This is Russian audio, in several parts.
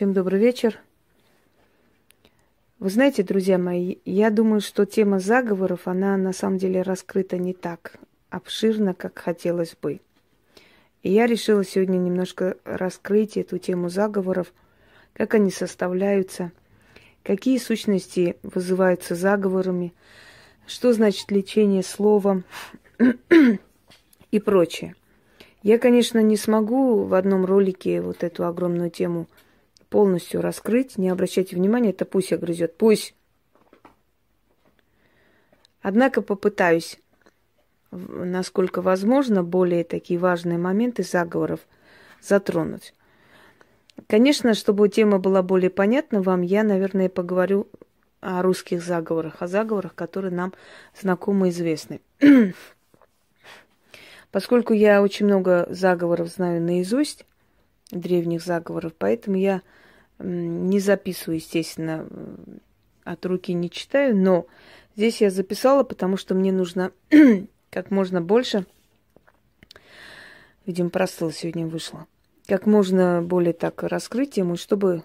Всем добрый вечер. Вы знаете, друзья мои, я думаю, что тема заговоров, она на самом деле раскрыта не так обширно, как хотелось бы. И я решила сегодня немножко раскрыть эту тему заговоров, как они составляются, какие сущности вызываются заговорами, что значит лечение словом и прочее. Я, конечно, не смогу в одном ролике вот эту огромную тему полностью раскрыть. Не обращайте внимания, это пусть огрызет. Пусть. Однако попытаюсь, насколько возможно, более такие важные моменты заговоров затронуть. Конечно, чтобы тема была более понятна вам, я, наверное, поговорю о русских заговорах, о заговорах, которые нам знакомы и известны. Поскольку я очень много заговоров знаю наизусть, древних заговоров, поэтому я не записываю, естественно, от руки не читаю, но здесь я записала, потому что мне нужно как можно больше, видимо, простыла сегодня вышла, как можно более так раскрыть тему, чтобы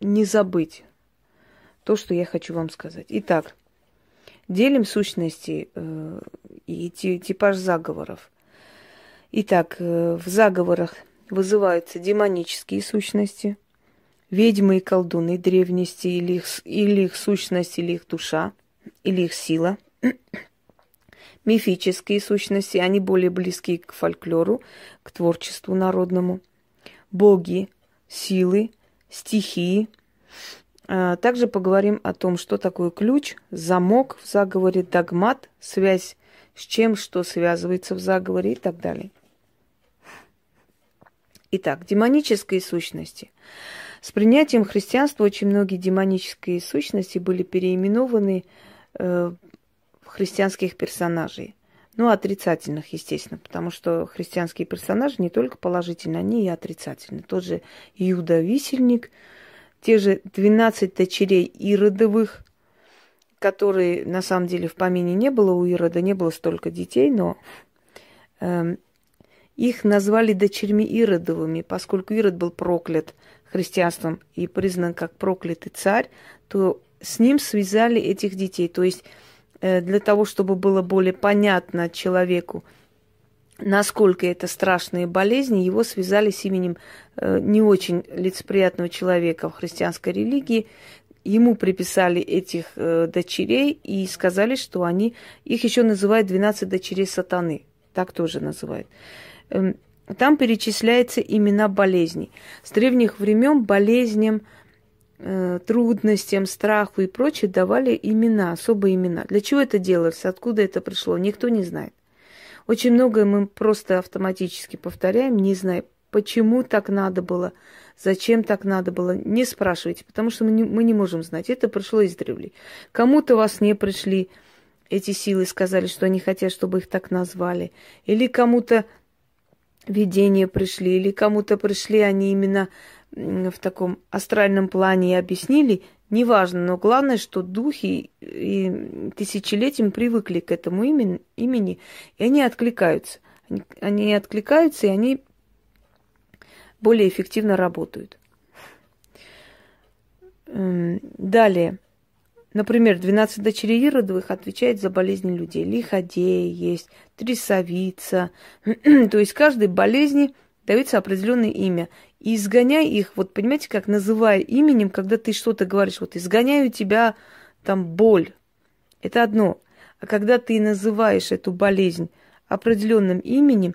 не забыть то, что я хочу вам сказать. Итак, делим сущности э, и типаж заговоров. Итак, э, в заговорах вызываются демонические сущности, ведьмы и колдуны древности, или их, или их сущность, или их душа, или их сила. Мифические сущности, они более близки к фольклору, к творчеству народному. Боги, силы, стихии. А, также поговорим о том, что такое ключ, замок в заговоре, догмат, связь с чем, что связывается в заговоре и так далее. Итак, демонические сущности. С принятием христианства очень многие демонические сущности были переименованы э, в христианских персонажей. Ну, отрицательных, естественно, потому что христианские персонажи не только положительные, они и отрицательные. Тот же Иуда Висельник, те же 12 дочерей Иродовых, которые на самом деле в помине не было у Ирода, не было столько детей, но э, их назвали дочерьми Иродовыми, поскольку Ирод был проклят христианством и признан как проклятый царь, то с ним связали этих детей. То есть э, для того, чтобы было более понятно человеку, насколько это страшные болезни, его связали с именем э, не очень лицеприятного человека в христианской религии. Ему приписали этих э, дочерей и сказали, что они, их еще называют 12 дочерей сатаны. Так тоже называют. Там перечисляются имена болезней. С древних времен болезням, э, трудностям, страху и прочее давали имена, особые имена. Для чего это делалось, откуда это пришло, никто не знает. Очень многое мы просто автоматически повторяем, не зная, почему так надо было, зачем так надо было. Не спрашивайте, потому что мы не, мы не можем знать. Это пришло из древлей. Кому-то вас не пришли эти силы, сказали, что они хотят, чтобы их так назвали. Или кому-то видения пришли, или кому-то пришли они именно в таком астральном плане и объяснили, неважно, но главное, что духи и тысячелетиям привыкли к этому имени, имени и они откликаются. Они, они откликаются, и они более эффективно работают. Далее. Например, 12 дочерей Иродовых отвечает за болезни людей. Лиходея есть, трясовица. То есть каждой болезни дается определенное имя. И изгоняй их, вот понимаете, как называя именем, когда ты что-то говоришь, вот изгоняю тебя там боль. Это одно. А когда ты называешь эту болезнь определенным именем,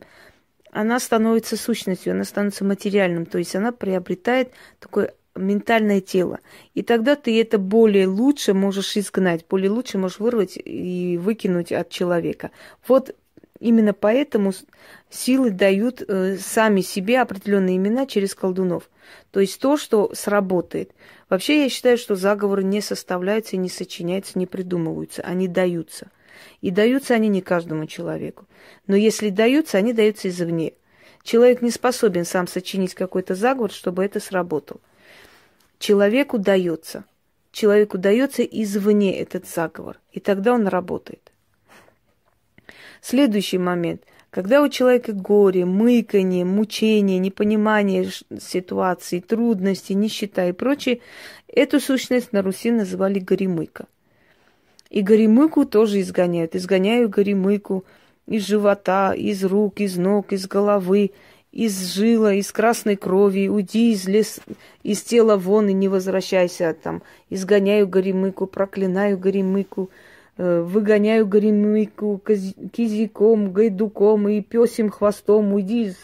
она становится сущностью, она становится материальным, то есть она приобретает такой ментальное тело. И тогда ты это более лучше можешь изгнать, более лучше можешь вырвать и выкинуть от человека. Вот именно поэтому силы дают э, сами себе определенные имена через колдунов. То есть то, что сработает. Вообще я считаю, что заговоры не составляются, не сочиняются, не придумываются. Они даются. И даются они не каждому человеку. Но если даются, они даются извне. Человек не способен сам сочинить какой-то заговор, чтобы это сработало человеку дается. Человеку дается извне этот заговор, и тогда он работает. Следующий момент. Когда у человека горе, мыканье, мучение, непонимание ситуации, трудности, нищета и прочее, эту сущность на Руси называли горемыка. И горемыку тоже изгоняют. Изгоняю горемыку из живота, из рук, из ног, из головы, из жила, из красной крови, уйди из лес, из тела вон и не возвращайся там. Изгоняю горемыку, проклинаю горемыку, Э, выгоняю горемыку кизиком, гайдуком и песим хвостом, уйди из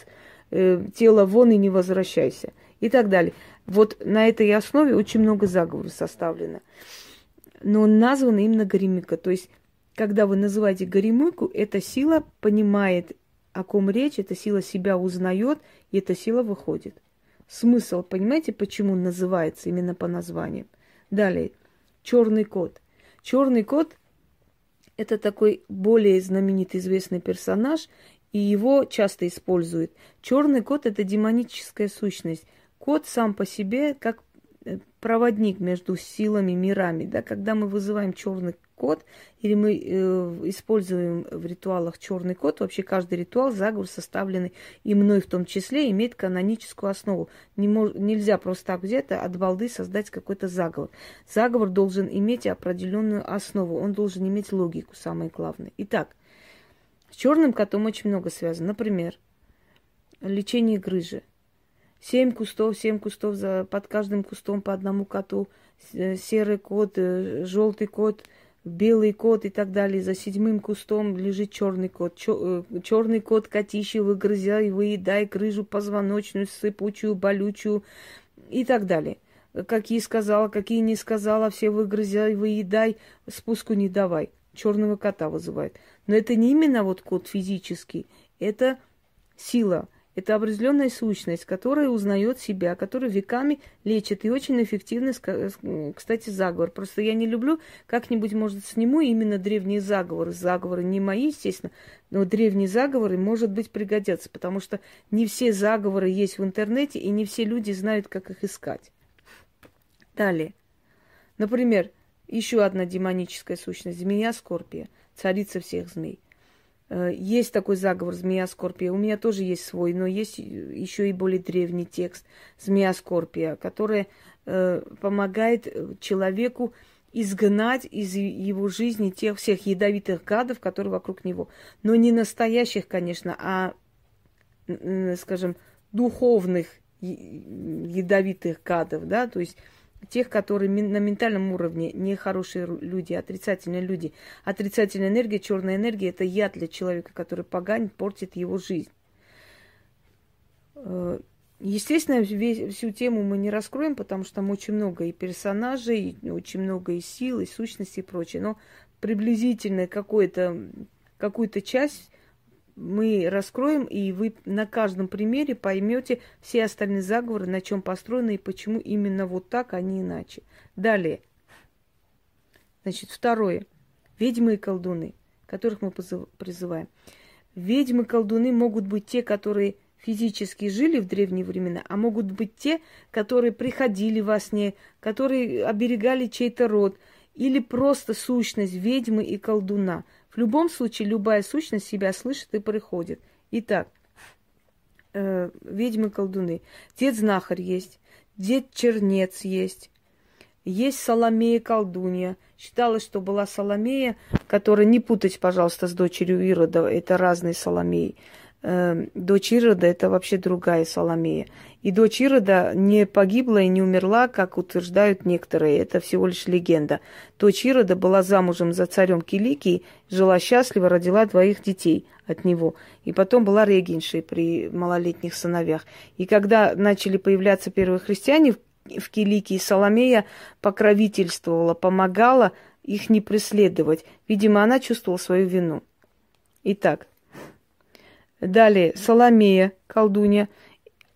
э, тела вон и не возвращайся. И так далее. Вот на этой основе очень много заговоров составлено. Но он назван именно горемыка. То есть, когда вы называете горемыку, эта сила понимает, о ком речь, эта сила себя узнает, и эта сила выходит. Смысл, понимаете, почему называется именно по названию? Далее, черный кот. Черный кот это такой более знаменитый известный персонаж, и его часто используют. Черный кот это демоническая сущность. Кот сам по себе как э, проводник между силами, мирами. Да? Когда мы вызываем черный код, или мы э, используем в ритуалах черный код, вообще каждый ритуал, заговор, составленный и мной в том числе, имеет каноническую основу. Не мож, нельзя просто так где-то от балды создать какой-то заговор. Заговор должен иметь определенную основу, он должен иметь логику, самое главное. Итак, с черным котом очень много связано. Например, лечение грыжи. Семь кустов, семь кустов за, под каждым кустом по одному коту. Серый кот, э, желтый кот – белый кот и так далее. За седьмым кустом лежит черный кот. Черный э, кот котище выгрызай, выедай крыжу позвоночную, сыпучую, болючую и так далее. Какие сказала, какие не сказала, все выгрызай, выедай, спуску не давай. Черного кота вызывает. Но это не именно вот кот физический, это сила, это определенная сущность, которая узнает себя, которая веками лечит. И очень эффективно, кстати, заговор. Просто я не люблю, как-нибудь, может, сниму именно древние заговоры. Заговоры не мои, естественно, но древние заговоры, может быть, пригодятся, потому что не все заговоры есть в интернете, и не все люди знают, как их искать. Далее. Например, еще одна демоническая сущность, змея Скорпия, царица всех змей. Э, есть такой заговор «Змея Скорпия». У меня тоже есть свой, но есть еще и более древний текст «Змея Скорпия», который э, помогает человеку изгнать из его жизни тех всех ядовитых гадов, которые вокруг него. Но не настоящих, конечно, а, скажем, духовных ядовитых гадов, да, то есть тех, которые на ментальном уровне нехорошие люди, отрицательные люди. Отрицательная энергия, черная энергия – это яд для человека, который поганит, портит его жизнь. Э, естественно, весь, всю тему мы не раскроем, потому что там очень много и персонажей, и очень много и сил, и сущностей и прочее. Но приблизительно какую-то часть мы раскроем, и вы на каждом примере поймете все остальные заговоры, на чем построены и почему именно вот так, а не иначе. Далее. Значит, второе. Ведьмы и колдуны, которых мы призываем. Ведьмы и колдуны могут быть те, которые физически жили в древние времена, а могут быть те, которые приходили во сне, которые оберегали чей-то род, или просто сущность ведьмы и колдуна – в любом случае, любая сущность себя слышит и приходит. Итак, э, ведьмы-колдуны. Дед-знахарь есть, дед-чернец есть, есть Соломея-колдунья. Считалось, что была Соломея, которая, не путать, пожалуйста, с дочерью Ирода, это разные Соломеи. Э, дочь Ирода – это вообще другая Соломея. И дочь Ирода не погибла и не умерла, как утверждают некоторые. Это всего лишь легенда. Дочь Ирода была замужем за царем Киликий, жила счастливо, родила двоих детей от него. И потом была регеншей при малолетних сыновьях. И когда начали появляться первые христиане в Киликии, Соломея покровительствовала, помогала их не преследовать. Видимо, она чувствовала свою вину. Итак, далее Соломея, колдунья –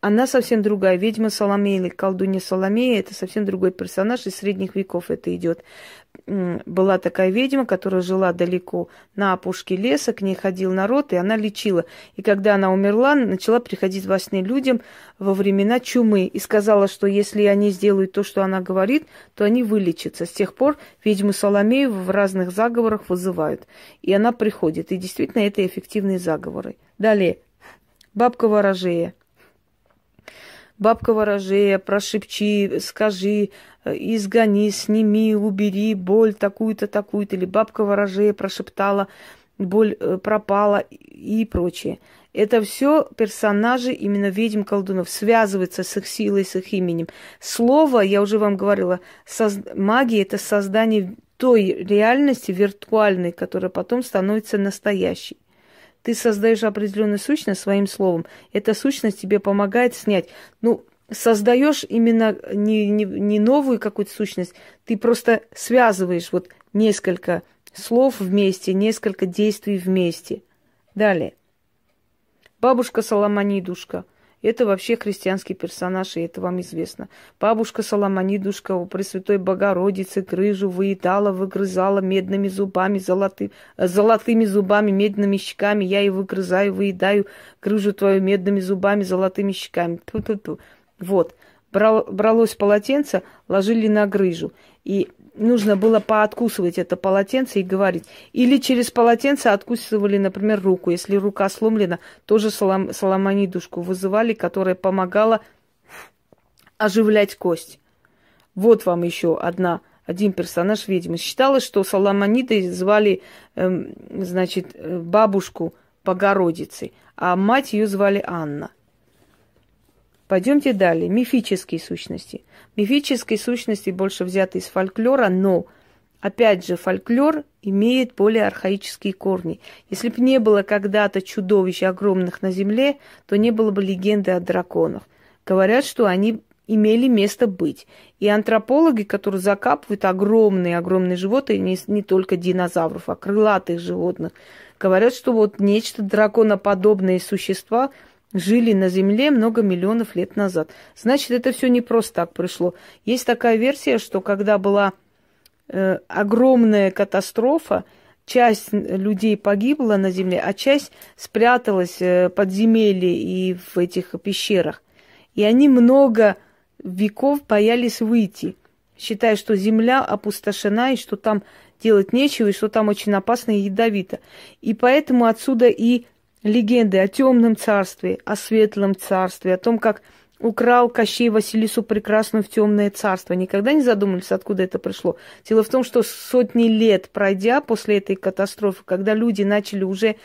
она совсем другая. Ведьма Соломея или колдунья Соломея – это совсем другой персонаж, из средних веков это идет. Была такая ведьма, которая жила далеко на опушке леса, к ней ходил народ, и она лечила. И когда она умерла, начала приходить во сне людям во времена чумы и сказала, что если они сделают то, что она говорит, то они вылечатся. С тех пор ведьму Соломею в разных заговорах вызывают. И она приходит. И действительно, это эффективные заговоры. Далее. Бабка ворожея. Бабка ворожея, прошепчи, скажи, Э, изгони, сними, убери боль такую-то, такую-то, или бабка ворожея прошептала, боль э, пропала и прочее. Это все персонажи именно ведьм колдунов, связываются с их силой, с их именем. Слово, я уже вам говорила, соз... магия – это создание той реальности виртуальной, которая потом становится настоящей. Ты создаешь определенную сущность своим словом. Эта сущность тебе помогает снять. Ну, создаешь именно не, не, не новую какую-то сущность, ты просто связываешь вот несколько слов вместе, несколько действий вместе. Далее. Бабушка Соломонидушка. Это вообще христианский персонаж, и это вам известно. Бабушка Соломонидушка у Пресвятой Богородицы крыжу выедала, выгрызала медными зубами, золоты, золотыми зубами, медными щеками. Я и выгрызаю, выедаю крыжу твою медными зубами, золотыми щеками. Ту-ту-ту. Вот. Брал, бралось полотенце, ложили на грыжу. И нужно было пооткусывать это полотенце и говорить. Или через полотенце откусывали, например, руку. Если рука сломлена, тоже солом, соломонидушку вызывали, которая помогала оживлять кость. Вот вам еще одна, один персонаж ведьмы. Считалось, что Соломонидой звали, эм, значит, э, бабушку Богородицы, а мать ее звали Анна. Пойдемте далее. Мифические сущности. Мифические сущности больше взяты из фольклора, но, опять же, фольклор имеет более архаические корни. Если бы не было когда-то чудовищ огромных на Земле, то не было бы легенды о драконах. Говорят, что они имели место быть. И антропологи, которые закапывают огромные-огромные животные, не, не только динозавров, а крылатых животных, говорят, что вот нечто драконоподобные существа – жили на Земле много миллионов лет назад. Значит, это все не просто так пришло. Есть такая версия, что когда была э, огромная катастрофа, часть людей погибла на Земле, а часть спряталась э, в подземелье и в этих пещерах. И они много веков боялись выйти, считая, что Земля опустошена и что там делать нечего, и что там очень опасно и ядовито. И поэтому отсюда и легенды о темном царстве, о светлом царстве, о том, как украл Кощей Василису Прекрасную в темное царство. Никогда не задумывались, откуда это пришло. Дело в том, что сотни лет пройдя после этой катастрофы, когда люди начали уже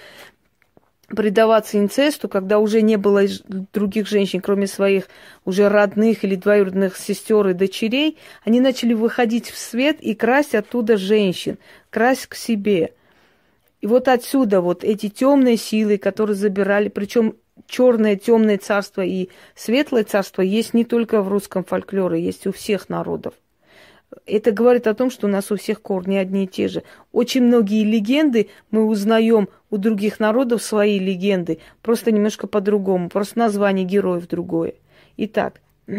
предаваться инцесту, когда уже не было других женщин, кроме своих уже родных или двоюродных сестер и дочерей, они начали выходить в свет и красть оттуда женщин, красть к себе – и вот отсюда вот эти темные силы, которые забирали, причем черное темное царство и светлое царство есть не только в русском фольклоре, есть у всех народов. Это говорит о том, что у нас у всех корни одни и те же. Очень многие легенды мы узнаем у других народов свои легенды, просто немножко по-другому, просто название героев другое. Итак,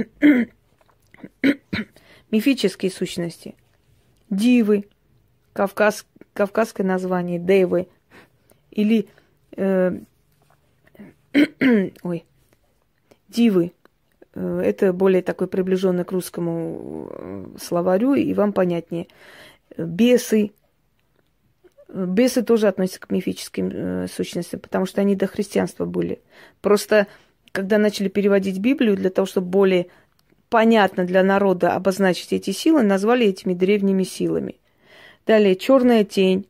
мифические сущности. Дивы, Кавказ, кавказское название Девы или э, ой, Дивы. Э, это более такой приближенный к русскому э, словарю, и вам понятнее. Бесы. Бесы тоже относятся к мифическим сущностям, потому что они до христианства были. Просто, когда начали переводить Библию, для того, чтобы более понятно для народа обозначить эти силы, назвали этими древними силами. Далее, черная тень.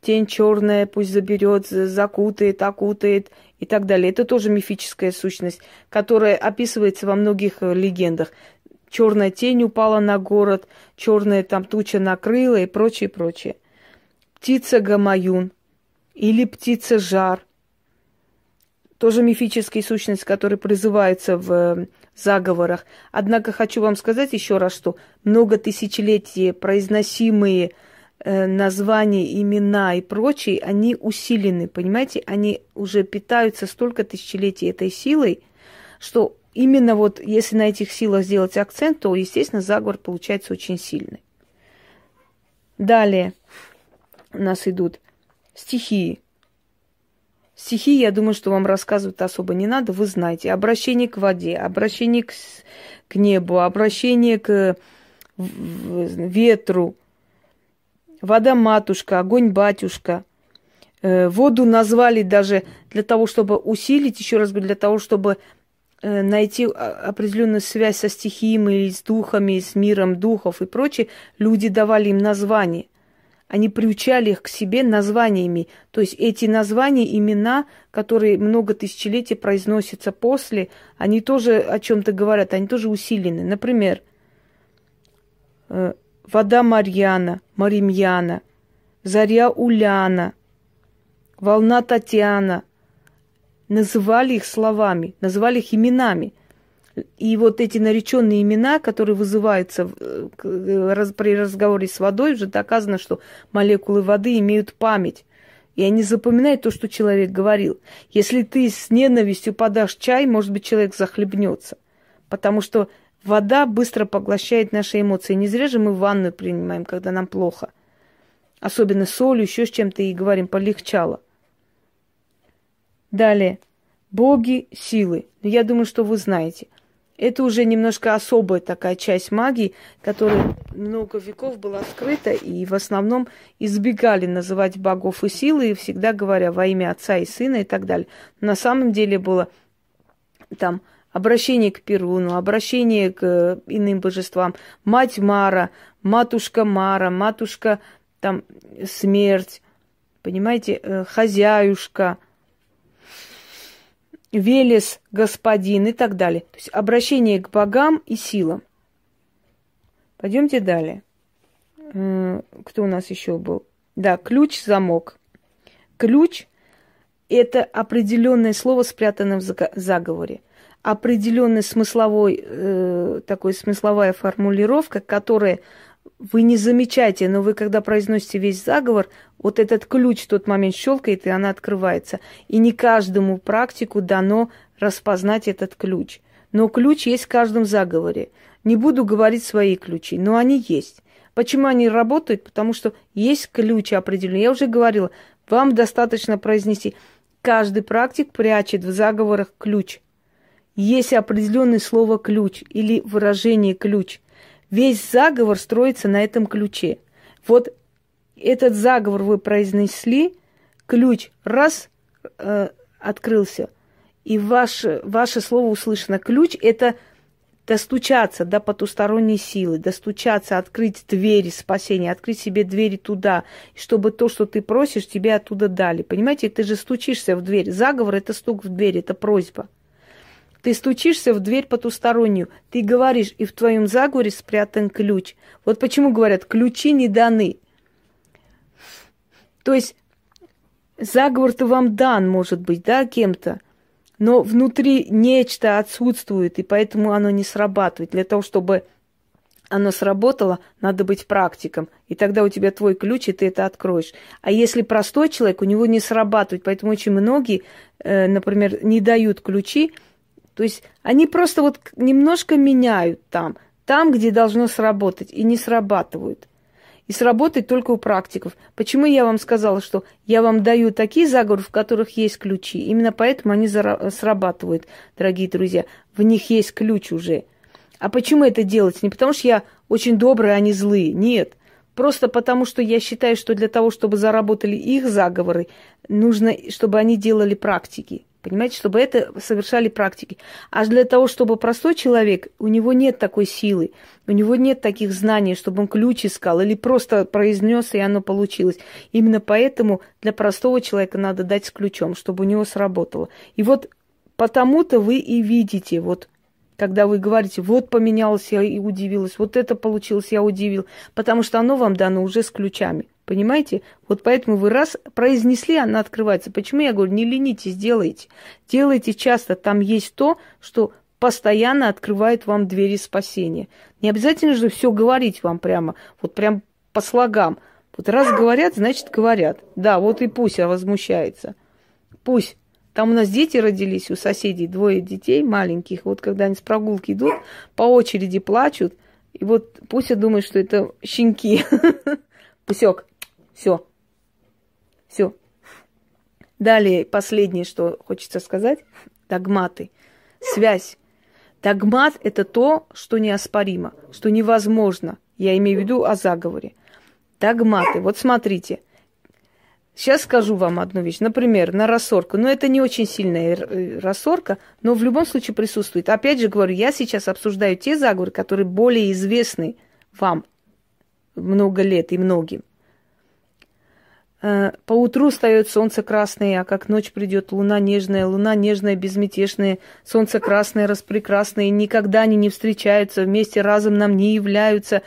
Тень черная пусть заберет, закутает, окутает и так далее. Это тоже мифическая сущность, которая описывается во многих э, легендах. Черная тень упала на город, черная там туча накрыла и прочее, прочее. Птица Гамаюн или птица Жар. Тоже мифическая сущность, которая призывается в э, заговорах. Однако хочу вам сказать еще раз, что много тысячелетий произносимые названия, имена и прочие, они усилены, понимаете? Они уже питаются столько тысячелетий этой силой, что именно вот если на этих силах сделать акцент, то, естественно, заговор получается очень сильный. Далее у нас идут стихии. Стихи, я думаю, что вам рассказывать особо не надо, вы знаете. Обращение к воде, обращение к, к небу, обращение к ветру, вода матушка, огонь батюшка. Э, воду назвали даже для того, чтобы усилить, еще раз говорю, для того, чтобы э, найти определенную связь со стихиями, с духами, с миром духов и прочее, люди давали им название. Они приучали их к себе названиями. То есть эти названия, имена, которые много тысячелетий произносятся после, они тоже о чем-то говорят, они тоже усилены. Например, э, вода Марьяна, Маримьяна, заря Уляна, волна Татьяна. Называли их словами, называли их именами – и вот эти нареченные имена, которые вызываются при разговоре с водой, уже доказано, что молекулы воды имеют память. И они запоминают то, что человек говорил. Если ты с ненавистью подашь чай, может быть, человек захлебнется. Потому что вода быстро поглощает наши эмоции. Не зря же мы ванну принимаем, когда нам плохо. Особенно солью, еще с чем-то и говорим, полегчало. Далее. Боги силы. Я думаю, что вы знаете. Это уже немножко особая такая часть магии, которая много веков была скрыта, и в основном избегали называть богов и силы, и всегда говоря во имя Отца и Сына и так далее. на самом деле было там обращение к Перуну, обращение к иным божествам, мать Мара, матушка Мара, матушка там смерть, понимаете, э, хозяюшка – Велес, господин и так далее. То есть обращение к богам и силам. Пойдемте далее. Кто у нас еще был? Да, ключ, замок. Ключ – это определенное слово, спрятанное в заговоре. Определенная смысловой, э, такой смысловая формулировка, которая вы не замечаете, но вы, когда произносите весь заговор, вот этот ключ в тот момент щелкает, и она открывается. И не каждому практику дано распознать этот ключ. Но ключ есть в каждом заговоре. Не буду говорить свои ключи, но они есть. Почему они работают? Потому что есть ключ определенный. Я уже говорила, вам достаточно произнести. Каждый практик прячет в заговорах ключ. Есть определенное слово ключ или выражение ключ – Весь заговор строится на этом ключе. Вот этот заговор вы произнесли, ключ раз э, открылся, и ваше, ваше слово услышано. Ключ – это достучаться до потусторонней силы, достучаться, открыть двери спасения, открыть себе двери туда, чтобы то, что ты просишь, тебе оттуда дали. Понимаете, ты же стучишься в дверь. Заговор – это стук в дверь, это просьба. Ты стучишься в дверь потустороннюю, ты говоришь, и в твоем заговоре спрятан ключ. Вот почему говорят, ключи не даны. То есть заговор-то вам дан, может быть, да, кем-то, но внутри нечто отсутствует, и поэтому оно не срабатывает. Для того, чтобы оно сработало, надо быть практиком. И тогда у тебя твой ключ, и ты это откроешь. А если простой человек, у него не срабатывает. Поэтому очень многие, э, например, не дают ключи, то есть они просто вот немножко меняют там, там, где должно сработать, и не срабатывают. И сработает только у практиков. Почему я вам сказала, что я вам даю такие заговоры, в которых есть ключи? Именно поэтому они срабатывают, дорогие друзья. В них есть ключ уже. А почему это делать? Не потому что я очень добрый, а они злые. Нет. Просто потому, что я считаю, что для того, чтобы заработали их заговоры, нужно, чтобы они делали практики. Понимаете, чтобы это совершали практики. А для того, чтобы простой человек, у него нет такой силы, у него нет таких знаний, чтобы он ключ искал или просто произнес, и оно получилось. Именно поэтому для простого человека надо дать с ключом, чтобы у него сработало. И вот потому-то вы и видите, вот когда вы говорите, вот поменялось, я и удивилась, вот это получилось, я удивил, потому что оно вам дано уже с ключами. Понимаете? Вот поэтому вы раз произнесли, она открывается. Почему я говорю, не ленитесь, делайте. Делайте часто, там есть то, что постоянно открывает вам двери спасения. Не обязательно же все говорить вам прямо, вот прям по слогам. Вот раз говорят, значит говорят. Да, вот и пусть возмущается. Пусть. Там у нас дети родились, у соседей двое детей маленьких. Вот когда они с прогулки идут, по очереди плачут. И вот Пуся думает, что это щенки. Пусек. Все. Все. Далее, последнее, что хочется сказать. Догматы. Связь. Догмат – это то, что неоспоримо, что невозможно. Я имею в виду о заговоре. Догматы. Вот смотрите. Сейчас скажу вам одну вещь. Например, на рассорку. Ну, это не очень сильная э, рассорка, но в любом случае присутствует. Опять же говорю, я сейчас обсуждаю те заговоры, которые более известны вам много лет и многим. Э, по утру встает солнце красное, а как ночь придет луна нежная, луна нежная, безмятежная, солнце красное, распрекрасное, никогда они не встречаются, вместе разом нам не являются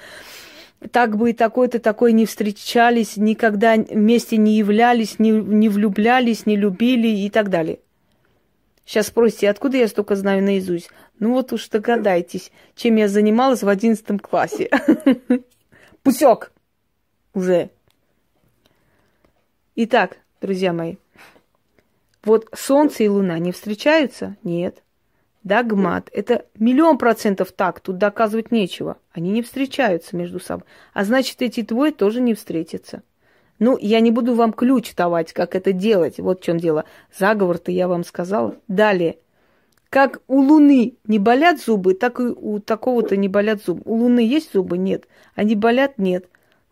так бы и такой-то такой не встречались, никогда вместе не являлись, не, не влюблялись, не любили и так далее. Сейчас спросите, откуда я столько знаю наизусть? Ну вот уж догадайтесь, чем я занималась в одиннадцатом классе. Пусек уже. Итак, друзья мои, вот Солнце и Луна не встречаются? Нет. Догмат. Это миллион процентов так, тут доказывать нечего. Они не встречаются между собой. А значит, эти двое тоже не встретятся. Ну, я не буду вам ключ давать, как это делать. Вот в чем дело. Заговор-то я вам сказала. Далее. Как у Луны не болят зубы, так и у такого-то не болят зубы. У Луны есть зубы? Нет. Они болят? Нет.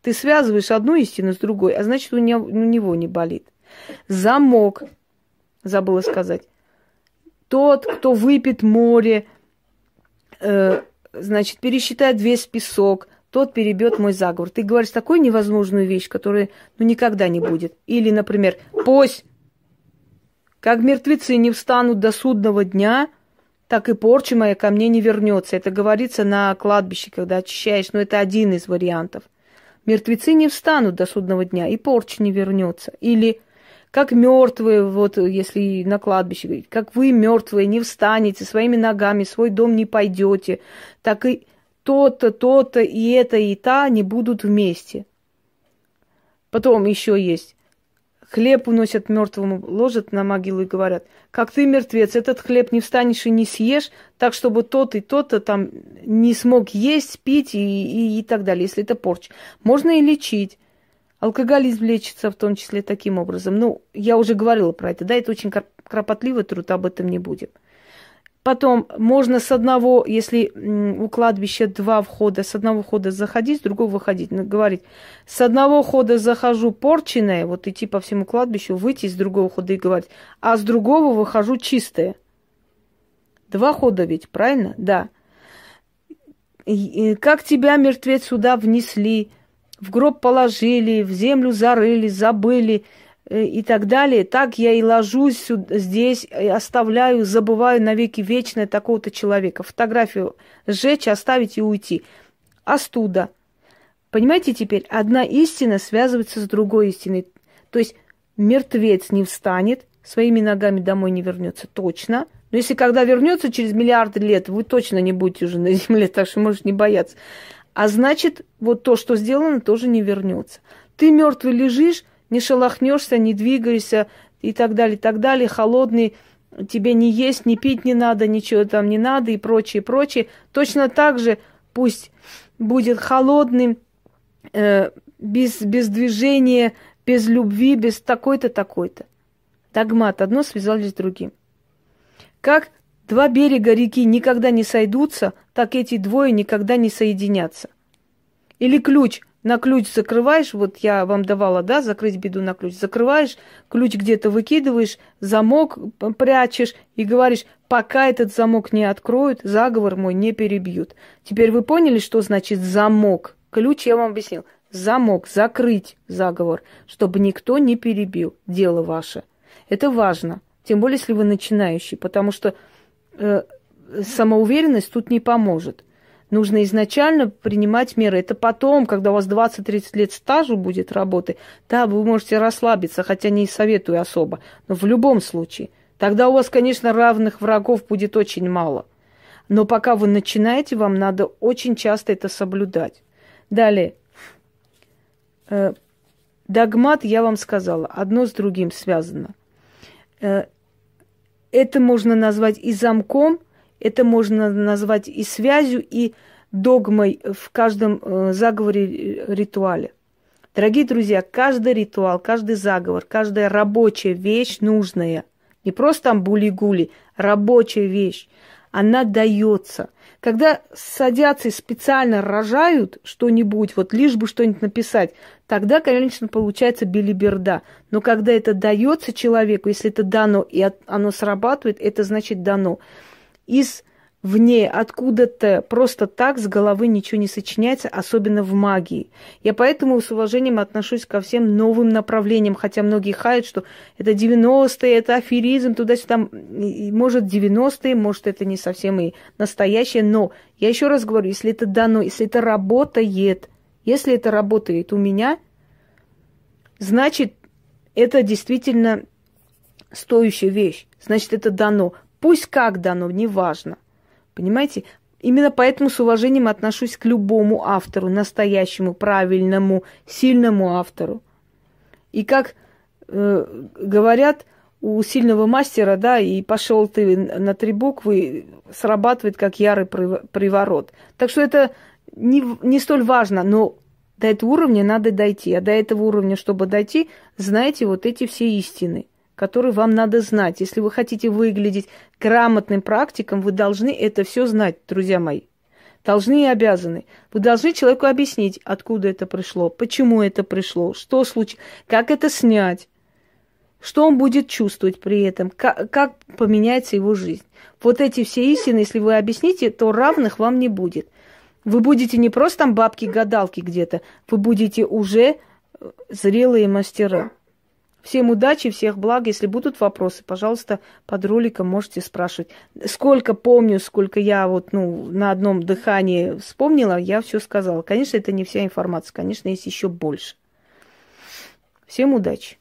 Ты связываешь одну истину с другой, а значит, у него, у него не болит. Замок. Забыла сказать. Тот, кто выпьет море, э, значит, пересчитает весь песок, тот перебьет мой заговор. Ты говоришь такую невозможную вещь, которая ну, никогда не будет. Или, например, пусть, как мертвецы не встанут до судного дня, так и порча моя ко мне не вернется. Это говорится на кладбище, когда очищаешь, но это один из вариантов. Мертвецы не встанут до судного дня, и порча не вернется. Или как мертвые, вот если на кладбище говорить, как вы мертвые не встанете своими ногами, свой дом не пойдете, так и то-то, то-то, и это, и та не будут вместе. Потом еще есть. Хлеб уносят мертвому, ложат на могилу и говорят, как ты мертвец, этот хлеб не встанешь и не съешь, так чтобы тот и тот-то там не смог есть, пить и, и, и так далее, если это порча. Можно и лечить. Алкоголизм лечится в том числе таким образом. Ну, я уже говорила про это, да, это очень кропотливый труд, об этом не будем. Потом можно с одного, если у кладбища два входа, с одного входа заходить, с другого выходить. Ну, говорить, с одного хода захожу порченное, вот идти по всему кладбищу, выйти с другого хода и говорить, а с другого выхожу чистое. Два хода ведь, правильно? Да. И, как тебя, мертвец, сюда внесли, в гроб положили, в землю зарыли, забыли и так далее. Так я и ложусь сюда, здесь, и оставляю, забываю навеки вечное такого-то человека. Фотографию сжечь, оставить и уйти. Остуда. Понимаете теперь, одна истина связывается с другой истиной. То есть мертвец не встанет, своими ногами домой не вернется, точно. Но если когда вернется через миллиарды лет, вы точно не будете уже на земле, так что можешь не бояться. А значит, вот то, что сделано, тоже не вернется. Ты мертвый лежишь, не шелохнешься, не двигаешься и так далее, и так далее, холодный, тебе не есть, не пить не надо, ничего там не надо и прочее, прочее. Точно так же пусть будет холодным, э, без, без движения, без любви, без такой-то, такой-то. Догмат. Одно связались с другим. Как два берега реки никогда не сойдутся, так эти двое никогда не соединятся. Или ключ. На ключ закрываешь, вот я вам давала, да, закрыть беду на ключ. Закрываешь, ключ где-то выкидываешь, замок прячешь и говоришь, пока этот замок не откроют, заговор мой не перебьют. Теперь вы поняли, что значит замок? Ключ я вам объяснил. Замок, закрыть заговор, чтобы никто не перебил дело ваше. Это важно. Тем более, если вы начинающий, потому что э, самоуверенность тут не поможет. Нужно изначально принимать меры. Это потом, когда у вас 20-30 лет стажу будет работы, да, вы можете расслабиться, хотя не советую особо. Но в любом случае. Тогда у вас, конечно, равных врагов будет очень мало. Но пока вы начинаете, вам надо очень часто это соблюдать. Далее. Э, догмат, я вам сказала, одно с другим связано. Э, это можно назвать и замком, это можно назвать и связью, и догмой в каждом э, заговоре ритуале. Дорогие друзья, каждый ритуал, каждый заговор, каждая рабочая вещь нужная, не просто там були-гули, рабочая вещь, она дается. Когда садятся и специально рожают что-нибудь, вот лишь бы что-нибудь написать, тогда, конечно, получается билиберда. Но когда это дается человеку, если это дано и оно срабатывает, это значит дано. Из вне, откуда-то, просто так с головы ничего не сочиняется, особенно в магии. Я поэтому с уважением отношусь ко всем новым направлениям, хотя многие хаят, что это 90-е, это аферизм, туда-сюда, может 90-е, может это не совсем и настоящее, но я еще раз говорю, если это дано, если это работает, если это работает у меня, значит, это действительно стоящая вещь, значит, это дано. Пусть как дано, неважно. Понимаете? Именно поэтому с уважением отношусь к любому автору, настоящему, правильному, сильному автору. И как э, говорят, у сильного мастера, да, и пошел ты на три буквы, срабатывает как ярый приворот. Так что это не, не столь важно, но до этого уровня надо дойти. А до этого уровня, чтобы дойти, знаете вот эти все истины – который вам надо знать. Если вы хотите выглядеть грамотным практиком, вы должны это все знать, друзья мои. Должны и обязаны. Вы должны человеку объяснить, откуда это пришло, почему это пришло, что случилось, как это снять, что он будет чувствовать при этом, как, как поменяется его жизнь. Вот эти все истины, если вы объясните, то равных вам не будет. Вы будете не просто там бабки-гадалки где-то, вы будете уже э, зрелые мастера. Всем удачи, всех благ. Если будут вопросы, пожалуйста, под роликом можете спрашивать. Сколько помню, сколько я вот ну, на одном дыхании вспомнила, я все сказала. Конечно, это не вся информация, конечно, есть еще больше. Всем удачи.